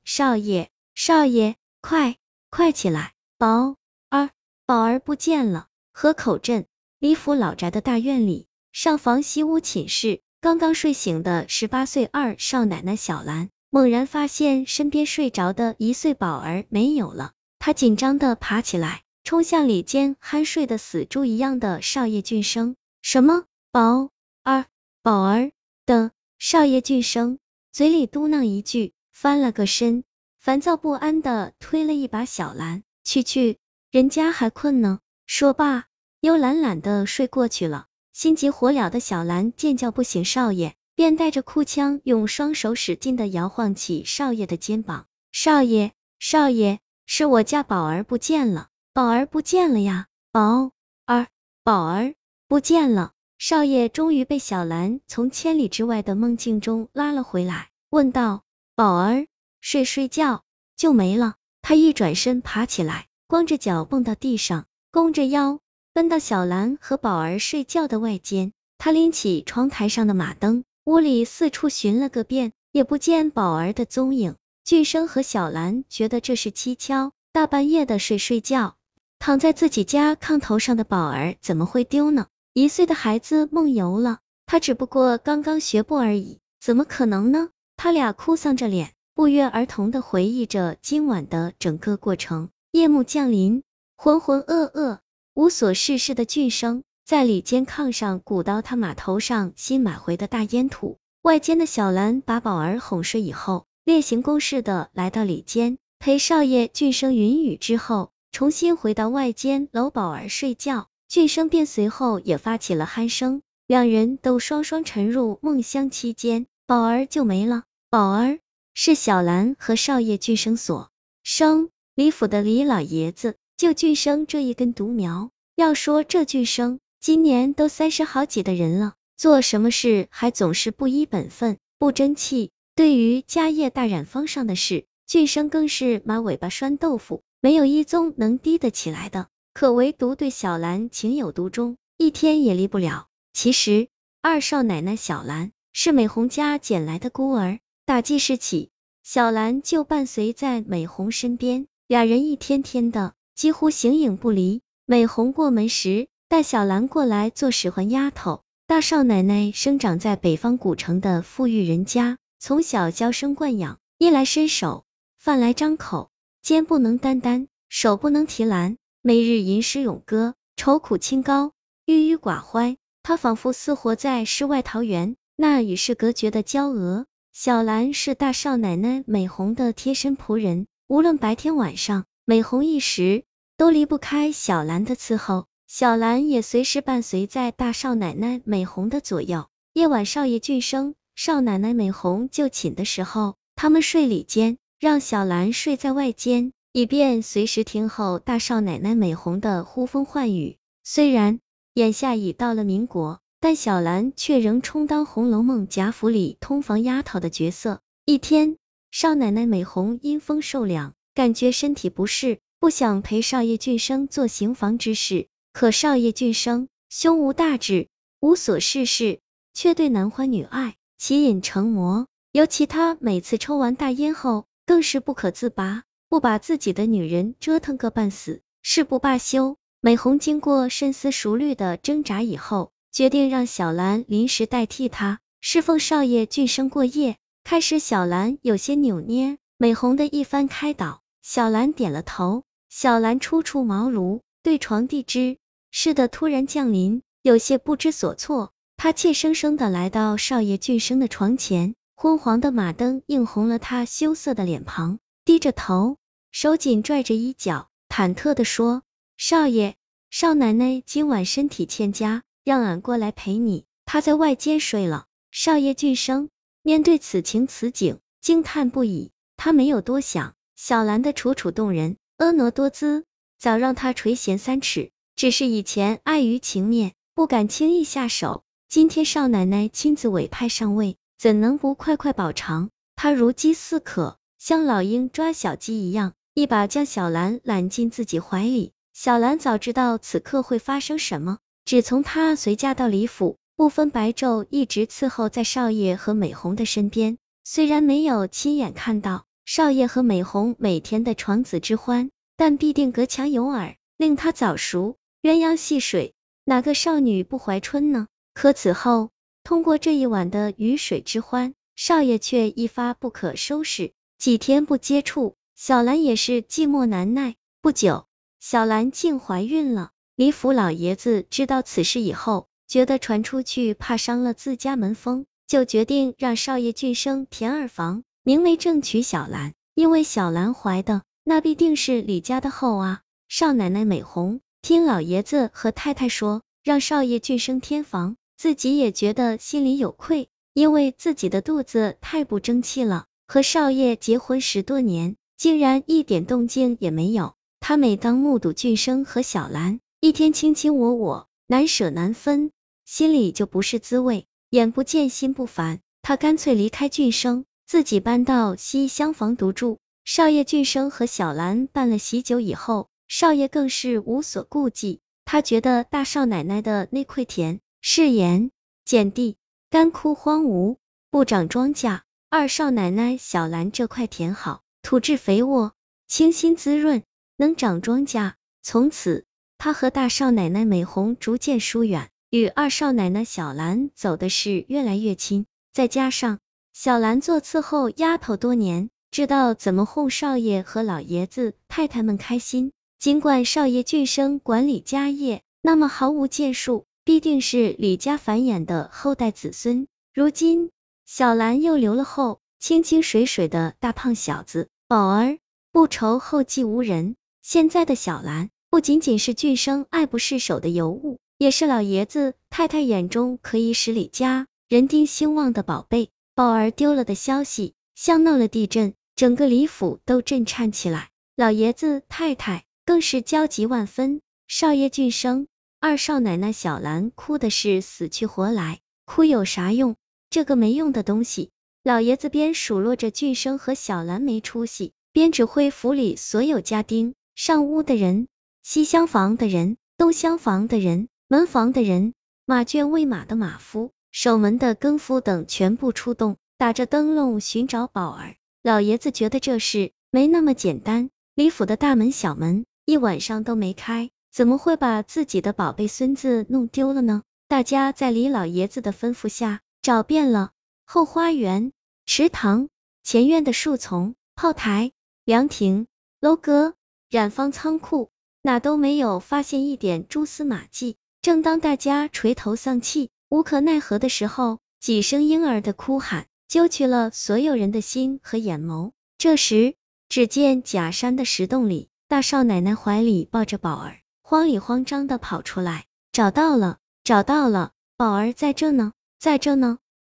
：“少爷，少爷，快快起来！宝儿，宝儿不见了！”河口镇李府老宅的大院里，上房西屋寝室，刚刚睡醒的十八岁二少奶奶小兰，猛然发现身边睡着的一岁宝儿没有了，她紧张的爬起来，冲向里间酣睡的死猪一样的少爷俊生。什么？宝儿，宝儿的少爷俊生嘴里嘟囔一句，翻了个身，烦躁不安的推了一把小兰，去去，人家还困呢。说罢，又懒懒的睡过去了。心急火燎的小兰见叫不醒少爷，便带着哭腔，用双手使劲的摇晃起少爷的肩膀。少爷，少爷，是我家宝儿不见了，宝儿不见了呀，宝儿，宝儿不见了。少爷终于被小兰从千里之外的梦境中拉了回来，问道：“宝儿睡睡觉就没了？”他一转身爬起来，光着脚蹦到地上，弓着腰奔到小兰和宝儿睡觉的外间。他拎起窗台上的马灯，屋里四处寻了个遍，也不见宝儿的踪影。俊生和小兰觉得这是蹊跷，大半夜的睡睡觉，躺在自己家炕头上的宝儿怎么会丢呢？一岁的孩子梦游了，他只不过刚刚学步而已，怎么可能呢？他俩哭丧着脸，不约而同的回忆着今晚的整个过程。夜幕降临，浑浑噩噩、无所事事的俊生在里间炕上鼓捣他码头上新买回的大烟土。外间的小兰把宝儿哄睡以后，例行公事的来到里间陪少爷俊生云雨之后，重新回到外间搂宝儿睡觉。俊生便随后也发起了鼾声，两人都双双沉入梦乡期间，宝儿就没了。宝儿是小兰和少爷俊生所生，李府的李老爷子就俊生这一根独苗。要说这俊生今年都三十好几的人了，做什么事还总是不依本分，不争气。对于家业大染坊上的事，俊生更是马尾巴拴豆腐，没有一宗能低得起来的。可唯独对小兰情有独钟，一天也离不了。其实二少奶奶小兰是美红家捡来的孤儿，打记事起，小兰就伴随在美红身边，俩人一天天的几乎形影不离。美红过门时，带小兰过来做使唤丫头。大少奶奶生长在北方古城的富裕人家，从小娇生惯养，衣来伸手，饭来张口，肩不能担担，手不能提篮。每日吟诗咏歌，愁苦清高，郁郁寡欢。他仿佛似活在世外桃源，那与世隔绝的娇娥。小兰是大少奶奶美红的贴身仆人，无论白天晚上，美红一时都离不开小兰的伺候。小兰也随时伴随在大少奶奶美红的左右。夜晚少爷俊生、少奶奶美红就寝的时候，他们睡里间，让小兰睡在外间。以便随时听候大少奶奶美红的呼风唤雨。虽然眼下已到了民国，但小兰却仍充当《红楼梦》贾府里通房丫头的角色。一天，少奶奶美红因风受凉，感觉身体不适，不想陪少爷俊生做行房之事。可少爷俊生胸无大志，无所事事，却对男欢女爱，奇瘾成魔。尤其他每次抽完大烟后，更是不可自拔。不把自己的女人折腾个半死，誓不罢休。美红经过深思熟虑的挣扎以后，决定让小兰临时代替他侍奉少爷俊生过夜。开始小兰有些扭捏，美红的一番开导，小兰点了头。小兰初出茅庐，对床地之事的突然降临有些不知所措。她怯生生的来到少爷俊生的床前，昏黄的马灯映红了她羞涩的脸庞，低着头。手紧拽着衣角，忐忑的说：“少爷，少奶奶今晚身体欠佳，让俺过来陪你。他在外间睡了。”少爷俊生面对此情此景，惊叹不已。他没有多想，小兰的楚楚动人，婀娜多姿，早让他垂涎三尺。只是以前碍于情面，不敢轻易下手。今天少奶奶亲自委派上位，怎能不快快饱尝？他如饥似渴，像老鹰抓小鸡一样。一把将小兰揽进自己怀里，小兰早知道此刻会发生什么。只从她随嫁到李府，不分白昼，一直伺候在少爷和美红的身边。虽然没有亲眼看到少爷和美红每天的床子之欢，但必定隔墙有耳，令他早熟。鸳鸯戏水，哪个少女不怀春呢？可此后，通过这一晚的鱼水之欢，少爷却一发不可收拾。几天不接触，小兰也是寂寞难耐。不久，小兰竟怀孕了。李府老爷子知道此事以后，觉得传出去怕伤了自家门风，就决定让少爷俊生填二房，明媒正娶小兰。因为小兰怀的，那必定是李家的后啊。少奶奶美红。听老爷子和太太说，让少爷俊生添房，自己也觉得心里有愧，因为自己的肚子太不争气了。和少爷结婚十多年，竟然一点动静也没有。他每当目睹俊生和小兰一天卿卿我我，难舍难分，心里就不是滋味，眼不见心不烦。他干脆离开俊生，自己搬到西厢房独住。少爷俊生和小兰办了喜酒以后。少爷更是无所顾忌，他觉得大少奶奶的那块田是盐碱地，干枯荒芜，不长庄稼；二少奶奶小兰这块田好，土质肥沃，清新滋润，能长庄稼。从此，他和大少奶奶美红逐渐疏远，与二少奶奶小兰走的是越来越亲。再加上小兰做伺候丫头多年，知道怎么哄少爷和老爷子太太们开心。尽管少爷俊生管理家业，那么毫无建树，必定是李家繁衍的后代子孙。如今小兰又留了后，清清水水的大胖小子，宝儿不愁后继无人。现在的小兰不仅仅是俊生爱不释手的尤物，也是老爷子太太眼中可以使李家人丁兴旺的宝贝。宝儿丢了的消息，像闹了地震，整个李府都震颤起来。老爷子太太。更是焦急万分。少爷俊生，二少奶奶小兰哭的是死去活来，哭有啥用？这个没用的东西！老爷子边数落着俊生和小兰没出息，边指挥府里所有家丁、上屋的人、西厢房的人、东厢房的人、门房的人、马圈喂马的马夫、守门的更夫等全部出动，打着灯笼寻找宝儿。老爷子觉得这事没那么简单，李府的大门小门。一晚上都没开，怎么会把自己的宝贝孙子弄丢了呢？大家在李老爷子的吩咐下找遍了后花园、池塘、前院的树丛、炮台、凉亭、楼阁、染坊仓库，哪都没有发现一点蛛丝马迹。正当大家垂头丧气、无可奈何的时候，几声婴儿的哭喊揪起了所有人的心和眼眸。这时，只见假山的石洞里。大少奶奶怀里抱着宝儿，慌里慌张的跑出来，找到了，找到了，宝儿在这呢，在这呢。